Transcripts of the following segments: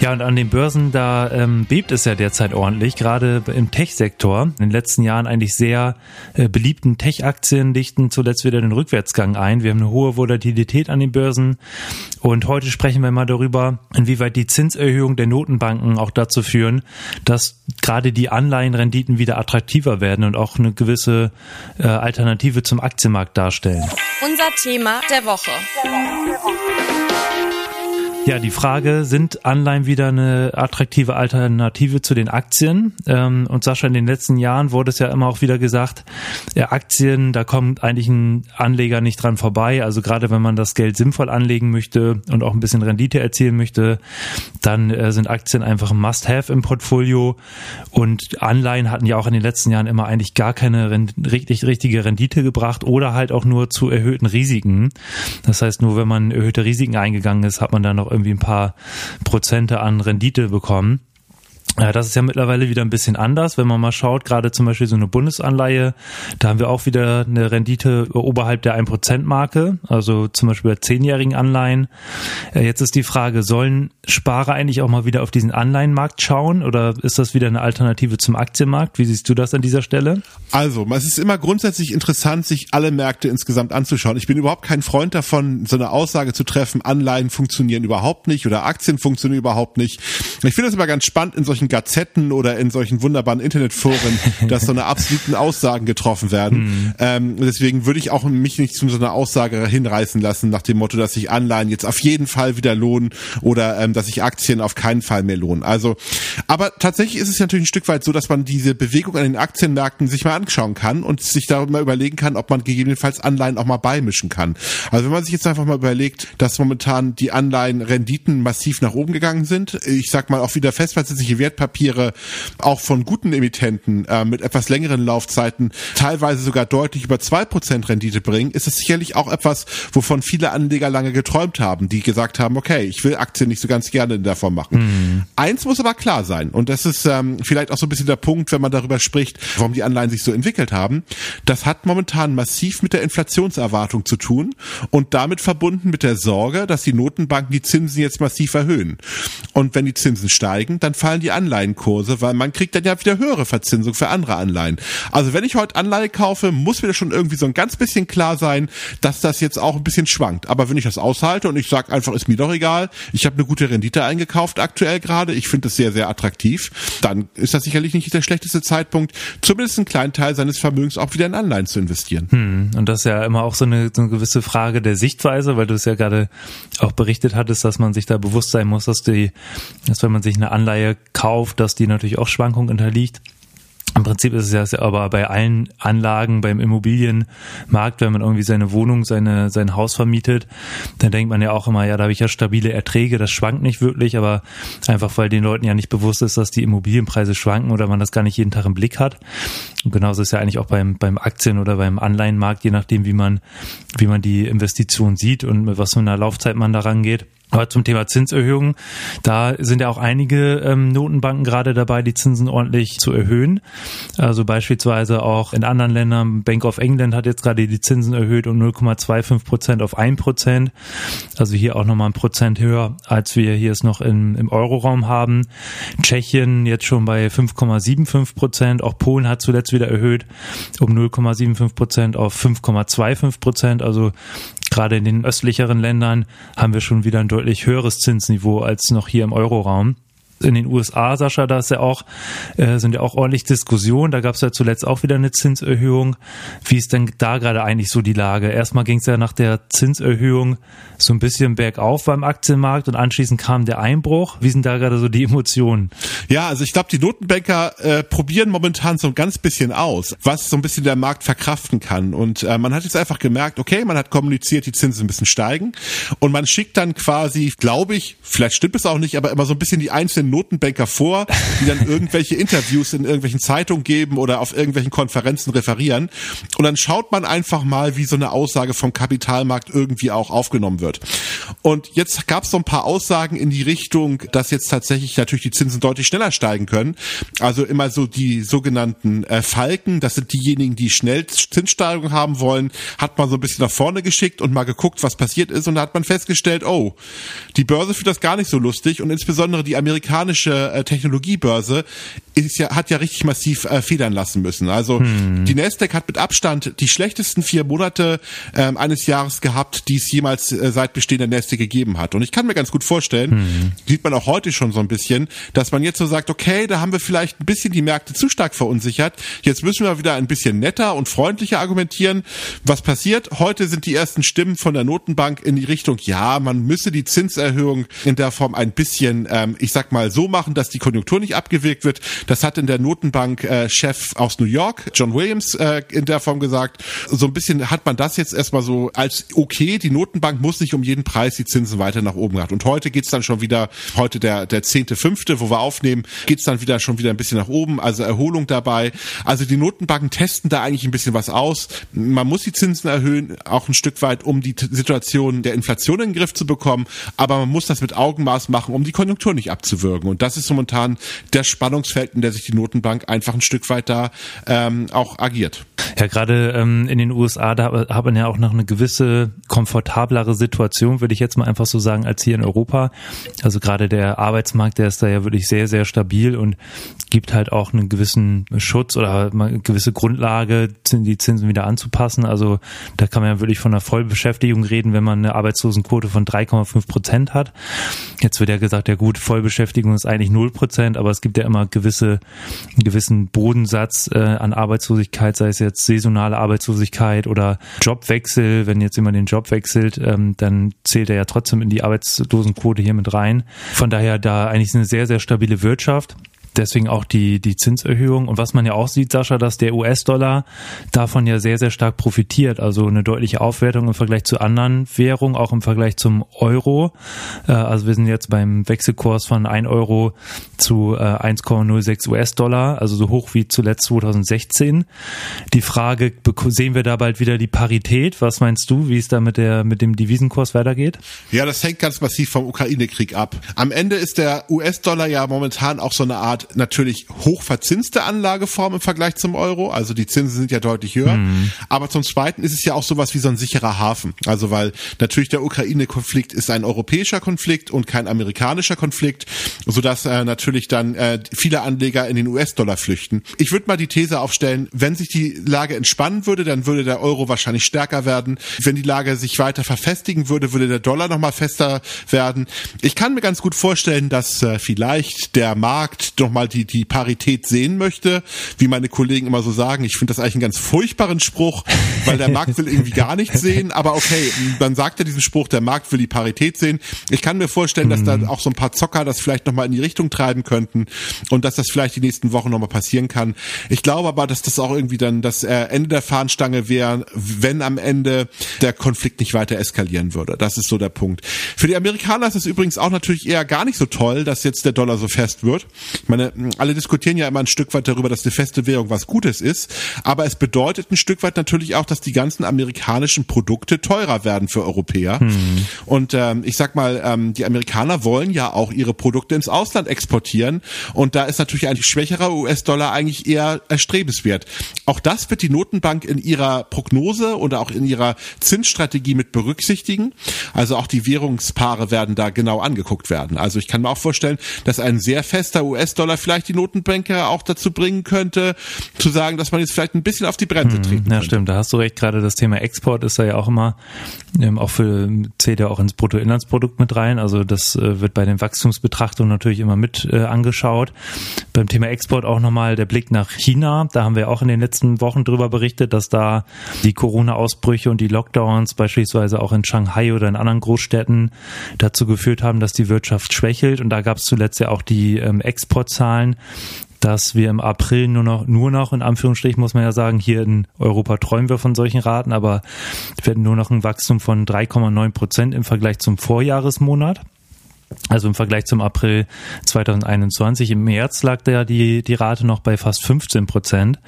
Ja, und an den Börsen, da ähm, bebt es ja derzeit ordentlich, gerade im Tech-Sektor. In den letzten Jahren eigentlich sehr äh, beliebten Tech-Aktien dichten zuletzt wieder den Rückwärtsgang ein. Wir haben eine hohe Volatilität an den Börsen. Und heute sprechen wir mal darüber, inwieweit die Zinserhöhung der Notenbanken auch dazu führen, dass gerade die Anleihenrenditen wieder attraktiver werden und auch eine gewisse äh, Alternative zum Aktienmarkt darstellen. Unser Thema der Woche. Der Woche. Der Woche. Ja, die Frage, sind Anleihen wieder eine attraktive Alternative zu den Aktien? Ähm, und Sascha, in den letzten Jahren wurde es ja immer auch wieder gesagt, ja, Aktien, da kommt eigentlich ein Anleger nicht dran vorbei. Also gerade wenn man das Geld sinnvoll anlegen möchte und auch ein bisschen Rendite erzielen möchte, dann äh, sind Aktien einfach ein Must-Have im Portfolio. Und Anleihen hatten ja auch in den letzten Jahren immer eigentlich gar keine richtig, richtige Rendite gebracht oder halt auch nur zu erhöhten Risiken. Das heißt, nur wenn man erhöhte Risiken eingegangen ist, hat man dann noch irgendwie ein paar Prozente an Rendite bekommen. Ja, das ist ja mittlerweile wieder ein bisschen anders, wenn man mal schaut, gerade zum Beispiel so eine Bundesanleihe, da haben wir auch wieder eine Rendite oberhalb der 1%-Marke, also zum Beispiel bei zehnjährigen Anleihen. Äh, jetzt ist die Frage, sollen Sparer eigentlich auch mal wieder auf diesen Anleihenmarkt schauen oder ist das wieder eine Alternative zum Aktienmarkt? Wie siehst du das an dieser Stelle? Also, es ist immer grundsätzlich interessant, sich alle Märkte insgesamt anzuschauen. Ich bin überhaupt kein Freund davon, so eine Aussage zu treffen, Anleihen funktionieren überhaupt nicht oder Aktien funktionieren überhaupt nicht. Ich finde das immer ganz spannend in solchen Gazetten oder in solchen wunderbaren Internetforen, dass so eine absoluten Aussagen getroffen werden. Mhm. Ähm, deswegen würde ich auch mich nicht zu so einer Aussage hinreißen lassen, nach dem Motto, dass sich Anleihen jetzt auf jeden Fall wieder lohnen oder ähm, dass sich Aktien auf keinen Fall mehr lohnen. Also, aber tatsächlich ist es natürlich ein Stück weit so, dass man diese Bewegung an den Aktienmärkten sich mal anschauen kann und sich darüber überlegen kann, ob man gegebenenfalls Anleihen auch mal beimischen kann. Also wenn man sich jetzt einfach mal überlegt, dass momentan die Anleihenrenditen massiv nach oben gegangen sind, ich sag mal auch wieder festverzinsliche Wertpapiere auch von guten Emittenten äh, mit etwas längeren Laufzeiten teilweise sogar deutlich über zwei Prozent Rendite bringen, ist es sicherlich auch etwas, wovon viele Anleger lange geträumt haben, die gesagt haben, okay, ich will Aktien nicht so ganz gerne in der Form machen. Mhm. Eins muss aber klar sein, und das ist ähm, vielleicht auch so ein bisschen der Punkt, wenn man darüber spricht, warum die Anleihen sich so entwickelt haben. Das hat momentan massiv mit der Inflationserwartung zu tun und damit verbunden mit der Sorge, dass die Notenbanken die Zinsen jetzt massiv erhöhen. Und wenn die Zinsen steigen, dann fallen die Anleihenkurse, weil man kriegt dann ja wieder höhere Verzinsung für andere Anleihen. Also wenn ich heute Anleihe kaufe, muss mir schon irgendwie so ein ganz bisschen klar sein, dass das jetzt auch ein bisschen schwankt. Aber wenn ich das aushalte und ich sage einfach, ist mir doch egal, ich habe eine gute Rendite eingekauft aktuell gerade, ich finde das sehr, sehr attraktiv, dann ist das sicherlich nicht der schlechteste Zeitpunkt, zumindest einen kleinen Teil seines Vermögens auch wieder in Anleihen zu investieren. Hm, und das ist ja immer auch so eine, so eine gewisse Frage der Sichtweise, weil du es ja gerade auch berichtet hattest, dass man sich da bewusst sein muss, dass die, dass wenn man sich eine Anleihe kauft, dass die natürlich auch Schwankungen unterliegt. Im Prinzip ist es ja aber bei allen Anlagen, beim Immobilienmarkt, wenn man irgendwie seine Wohnung, seine, sein Haus vermietet, dann denkt man ja auch immer, ja, da habe ich ja stabile Erträge, das schwankt nicht wirklich, aber einfach weil den Leuten ja nicht bewusst ist, dass die Immobilienpreise schwanken oder man das gar nicht jeden Tag im Blick hat. Und genauso ist es ja eigentlich auch beim, beim Aktien- oder beim Anleihenmarkt, je nachdem, wie man, wie man die Investition sieht und mit was für einer Laufzeit man da rangeht. Aber zum Thema Zinserhöhungen, da sind ja auch einige ähm, Notenbanken gerade dabei, die Zinsen ordentlich zu erhöhen. Also beispielsweise auch in anderen Ländern, Bank of England hat jetzt gerade die Zinsen erhöht um 0,25 Prozent auf 1 Prozent. Also hier auch nochmal ein Prozent höher, als wir hier es noch im, im Euroraum haben. Tschechien jetzt schon bei 5,75 Prozent. Auch Polen hat zuletzt wieder erhöht um 0,75 Prozent auf 5,25 Prozent. Also gerade in den östlicheren Ländern haben wir schon wieder ein deutlich höheres Zinsniveau als noch hier im Euroraum in den USA, Sascha, da ist ja auch, äh, sind ja auch ordentlich Diskussionen. Da gab es ja zuletzt auch wieder eine Zinserhöhung. Wie ist denn da gerade eigentlich so die Lage? Erstmal ging es ja nach der Zinserhöhung so ein bisschen bergauf beim Aktienmarkt und anschließend kam der Einbruch. Wie sind da gerade so die Emotionen? Ja, also ich glaube, die Notenbanker äh, probieren momentan so ein ganz bisschen aus, was so ein bisschen der Markt verkraften kann. Und äh, man hat jetzt einfach gemerkt, okay, man hat kommuniziert, die Zinsen ein bisschen steigen und man schickt dann quasi, glaube ich, vielleicht stimmt es auch nicht, aber immer so ein bisschen die einzelnen Notenbanker vor, die dann irgendwelche Interviews in irgendwelchen Zeitungen geben oder auf irgendwelchen Konferenzen referieren. Und dann schaut man einfach mal, wie so eine Aussage vom Kapitalmarkt irgendwie auch aufgenommen wird. Und jetzt gab es so ein paar Aussagen in die Richtung, dass jetzt tatsächlich natürlich die Zinsen deutlich schneller steigen können. Also immer so die sogenannten äh, Falken, das sind diejenigen, die schnell Zinssteigerung haben wollen, hat man so ein bisschen nach vorne geschickt und mal geguckt, was passiert ist und da hat man festgestellt, oh, die Börse findet das gar nicht so lustig und insbesondere die amerikanische äh, Technologiebörse ist ja, hat ja richtig massiv äh, federn lassen müssen. Also hm. die Nasdaq hat mit Abstand die schlechtesten vier Monate ähm, eines Jahres gehabt, die es jemals äh, seit Bestehen der Nasdaq gegeben hat. Und ich kann mir ganz gut vorstellen, hm. sieht man auch heute schon so ein bisschen, dass man jetzt so sagt, okay, da haben wir vielleicht ein bisschen die Märkte zu stark verunsichert. Jetzt müssen wir wieder ein bisschen netter und freundlicher argumentieren. Was passiert? Heute sind die ersten Stimmen von der Notenbank in die Richtung, ja, man müsse die Zinserhöhung in der Form ein bisschen, ähm, ich sag mal, so machen, dass die Konjunktur nicht abgewirkt wird. Das hat in der Notenbank-Chef äh, aus New York, John Williams, äh, in der Form gesagt. So ein bisschen hat man das jetzt erstmal so als okay, die Notenbank muss nicht um jeden Preis die Zinsen weiter nach oben gemacht. Und heute geht's dann schon wieder, heute der, der zehnte, fünfte, wo wir aufnehmen, geht's dann wieder schon wieder ein bisschen nach oben, also Erholung dabei. Also die Notenbanken testen da eigentlich ein bisschen was aus. Man muss die Zinsen erhöhen, auch ein Stück weit, um die Situation der Inflation in den Griff zu bekommen, aber man muss das mit Augenmaß machen, um die Konjunktur nicht abzuwürgen. Und das ist momentan der Spannungsfeld, in der sich die Notenbank einfach ein Stück weit da ähm, auch agiert. Ja, gerade ähm, in den USA, da hat man ja auch noch eine gewisse komfortablere Situation, würde ich jetzt mal einfach so sagen, als hier in Europa. Also gerade der Arbeitsmarkt, der ist da ja wirklich sehr, sehr stabil und gibt halt auch einen gewissen Schutz oder eine gewisse Grundlage, die Zinsen wieder anzupassen. Also da kann man ja wirklich von einer Vollbeschäftigung reden, wenn man eine Arbeitslosenquote von 3,5 Prozent hat. Jetzt wird ja gesagt, ja gut, Vollbeschäftigung ist eigentlich 0 Prozent, aber es gibt ja immer gewisse, einen gewissen Bodensatz äh, an Arbeitslosigkeit, sei es jetzt saisonale Arbeitslosigkeit oder Jobwechsel. Wenn jetzt jemand den Job wechselt, ähm, dann zählt er ja trotzdem in die Arbeitslosenquote hier mit rein. Von daher da eigentlich eine sehr, sehr stabile Wirtschaft deswegen auch die, die Zinserhöhung. Und was man ja auch sieht, Sascha, dass der US-Dollar davon ja sehr, sehr stark profitiert. Also eine deutliche Aufwertung im Vergleich zu anderen Währungen, auch im Vergleich zum Euro. Äh, also wir sind jetzt beim Wechselkurs von 1 Euro zu 1,06 äh, US-Dollar, also so hoch wie zuletzt 2016. Die Frage, sehen wir da bald wieder die Parität? Was meinst du, wie es da mit der, mit dem Devisenkurs weitergeht? Ja, das hängt ganz massiv vom Ukraine-Krieg ab. Am Ende ist der US-Dollar ja momentan auch so eine Art natürlich hochverzinste Anlageform im Vergleich zum Euro. Also die Zinsen sind ja deutlich höher. Mhm. Aber zum Zweiten ist es ja auch sowas wie so ein sicherer Hafen. Also weil natürlich der Ukraine-Konflikt ist ein europäischer Konflikt und kein amerikanischer Konflikt, sodass äh, natürlich dann äh, viele Anleger in den US-Dollar flüchten. Ich würde mal die These aufstellen, wenn sich die Lage entspannen würde, dann würde der Euro wahrscheinlich stärker werden. Wenn die Lage sich weiter verfestigen würde, würde der Dollar nochmal fester werden. Ich kann mir ganz gut vorstellen, dass äh, vielleicht der Markt nochmal mal die, die Parität sehen möchte, wie meine Kollegen immer so sagen. Ich finde das eigentlich einen ganz furchtbaren Spruch, weil der Markt will irgendwie gar nichts sehen. Aber okay, dann sagt er diesen Spruch, der Markt will die Parität sehen. Ich kann mir vorstellen, dass da mhm. auch so ein paar Zocker das vielleicht nochmal in die Richtung treiben könnten und dass das vielleicht die nächsten Wochen nochmal passieren kann. Ich glaube aber, dass das auch irgendwie dann das äh, Ende der Fahnenstange wäre, wenn am Ende der Konflikt nicht weiter eskalieren würde. Das ist so der Punkt. Für die Amerikaner ist es übrigens auch natürlich eher gar nicht so toll, dass jetzt der Dollar so fest wird. Ich meine, alle diskutieren ja immer ein Stück weit darüber, dass die feste Währung was Gutes ist, aber es bedeutet ein Stück weit natürlich auch, dass die ganzen amerikanischen Produkte teurer werden für Europäer. Hm. Und ähm, ich sag mal, ähm, die Amerikaner wollen ja auch ihre Produkte ins Ausland exportieren und da ist natürlich ein schwächerer US-Dollar eigentlich eher erstrebenswert. Auch das wird die Notenbank in ihrer Prognose oder auch in ihrer Zinsstrategie mit berücksichtigen. Also auch die Währungspaare werden da genau angeguckt werden. Also ich kann mir auch vorstellen, dass ein sehr fester US-Dollar vielleicht die Notenbanker auch dazu bringen könnte, zu sagen, dass man jetzt vielleicht ein bisschen auf die Bremse hm, treten Ja, könnte. stimmt. Da hast du recht. Gerade das Thema Export ist da ja auch immer, ähm, auch für, zählt ja auch ins Bruttoinlandsprodukt mit rein. Also das äh, wird bei den Wachstumsbetrachtungen natürlich immer mit äh, angeschaut. Beim Thema Export auch nochmal der Blick nach China. Da haben wir auch in den letzten Wochen drüber berichtet, dass da die Corona-Ausbrüche und die Lockdowns beispielsweise auch in Shanghai oder in anderen Großstädten dazu geführt haben, dass die Wirtschaft schwächelt. Und da gab es zuletzt ja auch die ähm, Exportzahlen Zahlen, dass wir im April nur noch, nur noch, in Anführungsstrichen muss man ja sagen, hier in Europa träumen wir von solchen Raten, aber wir werden nur noch ein Wachstum von 3,9 Prozent im Vergleich zum Vorjahresmonat. Also im Vergleich zum April 2021 im März lag da die, die Rate noch bei fast 15 Prozent.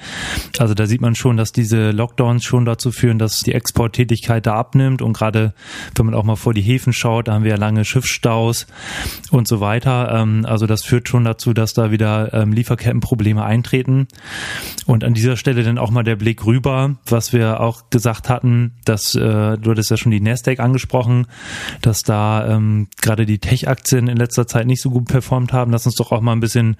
Also da sieht man schon, dass diese Lockdowns schon dazu führen, dass die Exporttätigkeit da abnimmt und gerade wenn man auch mal vor die Häfen schaut, da haben wir ja lange Schiffsstaus und so weiter. Ähm, also das führt schon dazu, dass da wieder ähm, Lieferkettenprobleme eintreten. Und an dieser Stelle dann auch mal der Blick rüber, was wir auch gesagt hatten, dass äh, du hattest ja schon die Nasdaq angesprochen, dass da ähm, gerade die Tech Aktien in letzter Zeit nicht so gut performt haben. Lass uns doch auch mal ein bisschen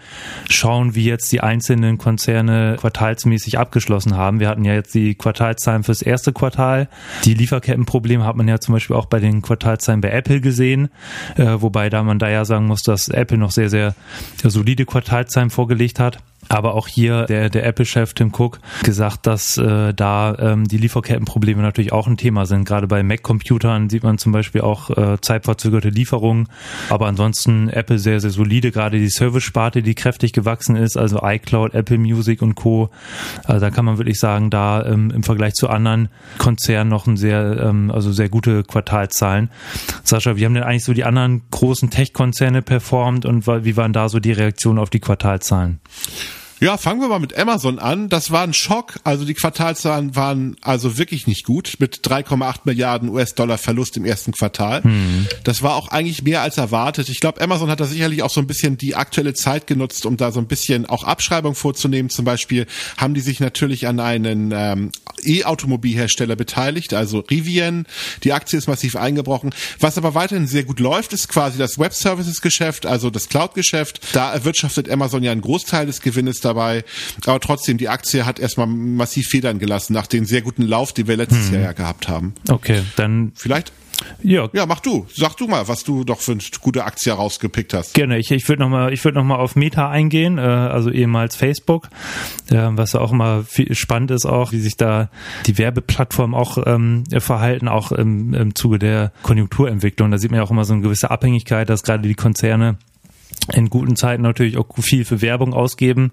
schauen, wie jetzt die einzelnen Konzerne quartalsmäßig abgeschlossen haben. Wir hatten ja jetzt die Quartalszahlen fürs erste Quartal. Die Lieferkettenprobleme hat man ja zum Beispiel auch bei den Quartalszahlen bei Apple gesehen, äh, wobei da man da ja sagen muss, dass Apple noch sehr, sehr solide Quartalzahlen vorgelegt hat. Aber auch hier der, der Apple-Chef Tim Cook gesagt, dass äh, da ähm, die Lieferkettenprobleme natürlich auch ein Thema sind. Gerade bei Mac-Computern sieht man zum Beispiel auch äh, zeitverzögerte Lieferungen. Aber ansonsten Apple sehr, sehr solide. Gerade die Service-Sparte, die kräftig gewachsen ist, also iCloud, Apple Music und Co. Also da kann man wirklich sagen, da ähm, im Vergleich zu anderen Konzernen noch ein sehr, ähm, also sehr gute Quartalzahlen. Sascha, wie haben denn eigentlich so die anderen großen Tech-Konzerne performt und wie waren da so die Reaktionen auf die Quartalzahlen? Ja, fangen wir mal mit Amazon an. Das war ein Schock. Also die Quartalzahlen waren also wirklich nicht gut mit 3,8 Milliarden US-Dollar Verlust im ersten Quartal. Mhm. Das war auch eigentlich mehr als erwartet. Ich glaube, Amazon hat da sicherlich auch so ein bisschen die aktuelle Zeit genutzt, um da so ein bisschen auch Abschreibung vorzunehmen. Zum Beispiel haben die sich natürlich an einen ähm, E-Automobilhersteller beteiligt, also Rivian. Die Aktie ist massiv eingebrochen. Was aber weiterhin sehr gut läuft, ist quasi das Web-Services-Geschäft, also das Cloud-Geschäft. Da erwirtschaftet Amazon ja einen Großteil des Gewinnes da dabei. Aber trotzdem, die Aktie hat erstmal massiv Federn gelassen nach dem sehr guten Lauf, den wir letztes hm. Jahr ja gehabt haben. Okay, dann vielleicht ja. ja, mach du. Sag du mal, was du doch für eine gute Aktie rausgepickt hast. Gerne. Ich, ich würde nochmal, ich würde noch mal auf Meta eingehen, äh, also ehemals Facebook, äh, was ja auch immer viel spannend ist, auch wie sich da die Werbeplattformen auch ähm, verhalten, auch im, im Zuge der Konjunkturentwicklung. Da sieht man ja auch immer so eine gewisse Abhängigkeit, dass gerade die Konzerne in guten Zeiten natürlich auch viel für Werbung ausgeben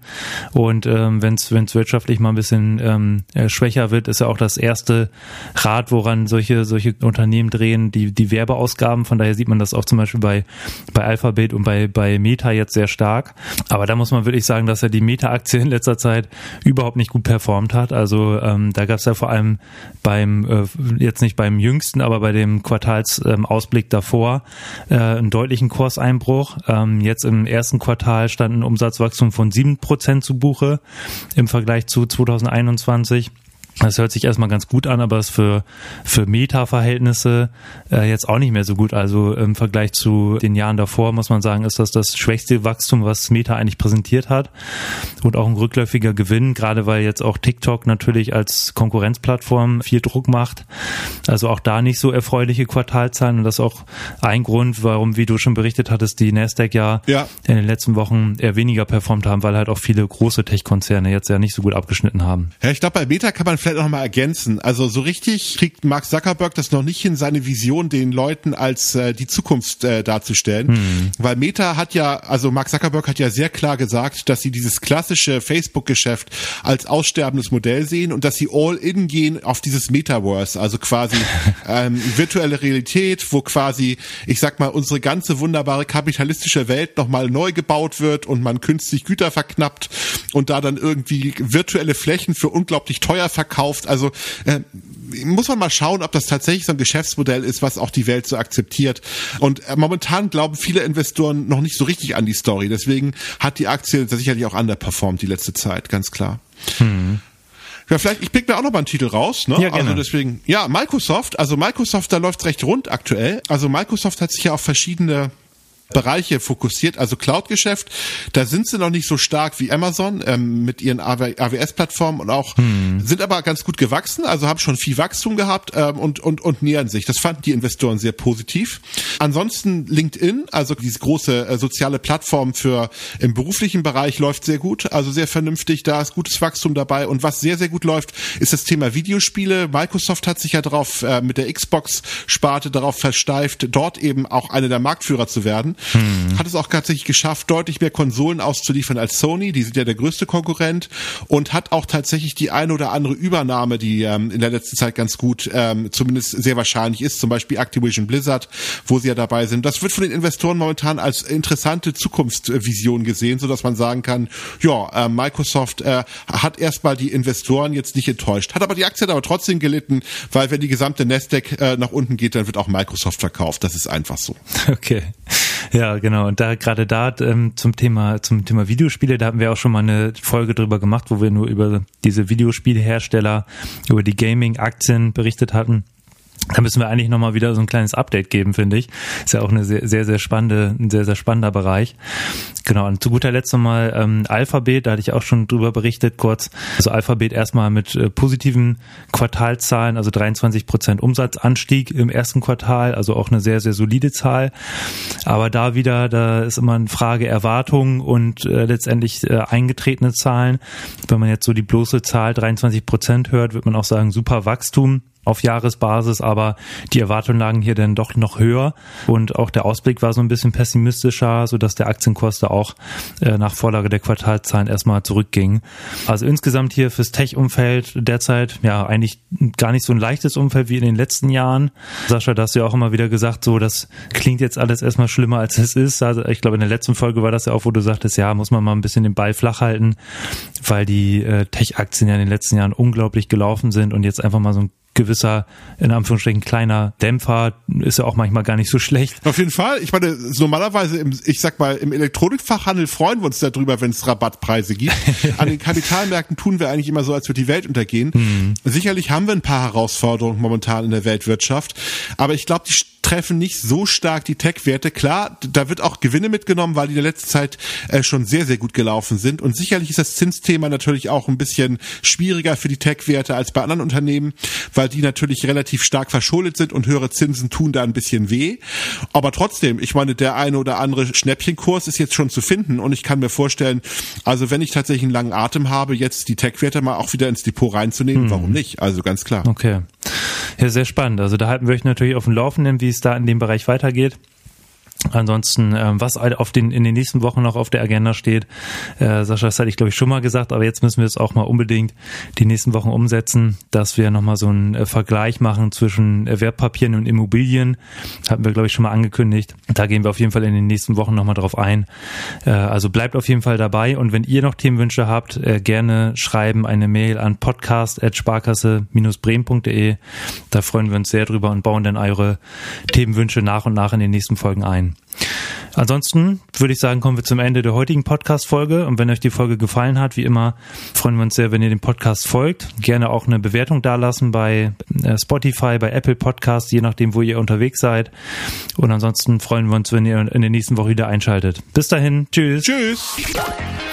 und ähm, wenn es wirtschaftlich mal ein bisschen ähm, äh, schwächer wird, ist ja auch das erste Rad, woran solche solche Unternehmen drehen, die die Werbeausgaben. Von daher sieht man das auch zum Beispiel bei bei Alphabet und bei bei Meta jetzt sehr stark. Aber da muss man wirklich sagen, dass ja die Meta-Aktie in letzter Zeit überhaupt nicht gut performt hat. Also ähm, da gab es ja vor allem beim äh, jetzt nicht beim jüngsten, aber bei dem Quartalsausblick ähm, davor äh, einen deutlichen Kurseinbruch. Ähm, jetzt im ersten Quartal stand ein Umsatzwachstum von sieben Prozent zu Buche im Vergleich zu 2021. Das hört sich erstmal ganz gut an, aber ist für, für Meta-Verhältnisse äh, jetzt auch nicht mehr so gut. Also im Vergleich zu den Jahren davor muss man sagen, ist das das schwächste Wachstum, was Meta eigentlich präsentiert hat. Und auch ein rückläufiger Gewinn, gerade weil jetzt auch TikTok natürlich als Konkurrenzplattform viel Druck macht. Also auch da nicht so erfreuliche Quartalzahlen. Und das ist auch ein Grund, warum, wie du schon berichtet hattest, die Nasdaq ja, ja. in den letzten Wochen eher weniger performt haben, weil halt auch viele große Tech-Konzerne jetzt ja nicht so gut abgeschnitten haben. Ja, ich glaube, bei Meta kann man vielleicht noch mal ergänzen. Also so richtig kriegt Mark Zuckerberg das noch nicht hin, seine Vision den Leuten als äh, die Zukunft äh, darzustellen. Hm. Weil Meta hat ja, also Mark Zuckerberg hat ja sehr klar gesagt, dass sie dieses klassische Facebook-Geschäft als aussterbendes Modell sehen und dass sie all in gehen auf dieses Metaverse, also quasi ähm, virtuelle Realität, wo quasi, ich sag mal, unsere ganze wunderbare kapitalistische Welt nochmal neu gebaut wird und man künstlich Güter verknappt und da dann irgendwie virtuelle Flächen für unglaublich teuer verkauft verkauft. Also äh, muss man mal schauen, ob das tatsächlich so ein Geschäftsmodell ist, was auch die Welt so akzeptiert. Und äh, momentan glauben viele Investoren noch nicht so richtig an die Story. Deswegen hat die Aktie sicherlich auch underperformed die letzte Zeit, ganz klar. Hm. Ja, vielleicht, ich pick mir auch noch mal einen Titel raus, ne? Ja, also deswegen, ja, Microsoft, also Microsoft, da läuft's recht rund aktuell. Also Microsoft hat sich ja auf verschiedene Bereiche fokussiert, also Cloud-Geschäft. Da sind sie noch nicht so stark wie Amazon ähm, mit ihren AWS-Plattformen und auch hm. sind aber ganz gut gewachsen, also haben schon viel Wachstum gehabt ähm, und, und, und nähern sich. Das fanden die Investoren sehr positiv. Ansonsten LinkedIn, also diese große äh, soziale Plattform für im beruflichen Bereich läuft sehr gut, also sehr vernünftig, da ist gutes Wachstum dabei und was sehr, sehr gut läuft, ist das Thema Videospiele. Microsoft hat sich ja darauf äh, mit der Xbox-Sparte darauf versteift, dort eben auch eine der Marktführer zu werden. Hm. hat es auch tatsächlich geschafft, deutlich mehr Konsolen auszuliefern als Sony, die sind ja der größte Konkurrent und hat auch tatsächlich die eine oder andere Übernahme, die ähm, in der letzten Zeit ganz gut ähm, zumindest sehr wahrscheinlich ist, zum Beispiel Activision Blizzard, wo sie ja dabei sind. Das wird von den Investoren momentan als interessante Zukunftsvision gesehen, so dass man sagen kann, ja, äh, Microsoft äh, hat erstmal die Investoren jetzt nicht enttäuscht, hat aber die Aktie hat aber trotzdem gelitten, weil wenn die gesamte Nasdaq äh, nach unten geht, dann wird auch Microsoft verkauft. Das ist einfach so. Okay. Ja, genau. Und da gerade da ähm, zum Thema zum Thema Videospiele, da hatten wir auch schon mal eine Folge drüber gemacht, wo wir nur über diese Videospielhersteller, über die Gaming-Aktien berichtet hatten. Da müssen wir eigentlich nochmal wieder so ein kleines Update geben, finde ich. Ist ja auch eine sehr, sehr, sehr spannende, ein sehr, sehr spannender Bereich. Genau, und zu guter Letzt nochmal ähm, Alphabet, da hatte ich auch schon drüber berichtet, kurz. Also Alphabet erstmal mit äh, positiven Quartalzahlen, also 23 Prozent Umsatzanstieg im ersten Quartal, also auch eine sehr, sehr solide Zahl. Aber da wieder, da ist immer eine Frage Erwartung und äh, letztendlich äh, eingetretene Zahlen. Wenn man jetzt so die bloße Zahl 23 Prozent hört, wird man auch sagen, super Wachstum auf Jahresbasis, aber die Erwartungen lagen hier dann doch noch höher und auch der Ausblick war so ein bisschen pessimistischer, so dass der Aktienkurs da auch äh, nach Vorlage der Quartalzahlen erstmal zurückging. Also insgesamt hier fürs Tech-Umfeld derzeit ja eigentlich gar nicht so ein leichtes Umfeld wie in den letzten Jahren. Sascha, da hast du ja auch immer wieder gesagt, so das klingt jetzt alles erstmal schlimmer als es ist. Also ich glaube in der letzten Folge war das ja auch, wo du sagtest, ja, muss man mal ein bisschen den Ball flach halten, weil die äh, Tech-Aktien ja in den letzten Jahren unglaublich gelaufen sind und jetzt einfach mal so ein gewisser, in Anführungsstrichen, kleiner Dämpfer ist ja auch manchmal gar nicht so schlecht. Auf jeden Fall. Ich meine, normalerweise im, ich sag mal, im Elektronikfachhandel freuen wir uns darüber, wenn es Rabattpreise gibt. An den Kapitalmärkten tun wir eigentlich immer so, als würde die Welt untergehen. Mhm. Sicherlich haben wir ein paar Herausforderungen momentan in der Weltwirtschaft, aber ich glaube, die treffen nicht so stark die Tech-Werte. Klar, da wird auch Gewinne mitgenommen, weil die in der letzten Zeit äh, schon sehr, sehr gut gelaufen sind. Und sicherlich ist das Zinsthema natürlich auch ein bisschen schwieriger für die Tech-Werte als bei anderen Unternehmen, weil die natürlich relativ stark verschuldet sind und höhere Zinsen tun da ein bisschen weh. Aber trotzdem, ich meine, der eine oder andere Schnäppchenkurs ist jetzt schon zu finden und ich kann mir vorstellen, also wenn ich tatsächlich einen langen Atem habe, jetzt die Tech-Werte mal auch wieder ins Depot reinzunehmen, hm. warum nicht? Also ganz klar. Okay. Ja, sehr spannend. Also da halten wir euch natürlich auf dem Laufenden, wie es da in dem Bereich weitergeht. Ansonsten, ähm, was auf den, in den nächsten Wochen noch auf der Agenda steht, äh, Sascha, das hatte ich glaube ich schon mal gesagt, aber jetzt müssen wir es auch mal unbedingt die nächsten Wochen umsetzen, dass wir nochmal so einen äh, Vergleich machen zwischen Wertpapieren und Immobilien. Hatten wir glaube ich schon mal angekündigt. Da gehen wir auf jeden Fall in den nächsten Wochen nochmal drauf ein. Äh, also bleibt auf jeden Fall dabei und wenn ihr noch Themenwünsche habt, äh, gerne schreiben eine Mail an podcast.sparkasse-bremen.de. Da freuen wir uns sehr drüber und bauen dann eure Themenwünsche nach und nach in den nächsten Folgen ein. Ansonsten würde ich sagen, kommen wir zum Ende der heutigen Podcast-Folge. Und wenn euch die Folge gefallen hat, wie immer, freuen wir uns sehr, wenn ihr dem Podcast folgt. Gerne auch eine Bewertung dalassen bei äh, Spotify, bei Apple Podcasts, je nachdem, wo ihr unterwegs seid. Und ansonsten freuen wir uns, wenn ihr in der nächsten Woche wieder einschaltet. Bis dahin, tschüss. Tschüss.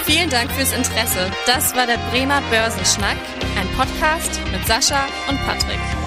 Vielen Dank fürs Interesse. Das war der Bremer Börsenschnack, ein Podcast mit Sascha und Patrick.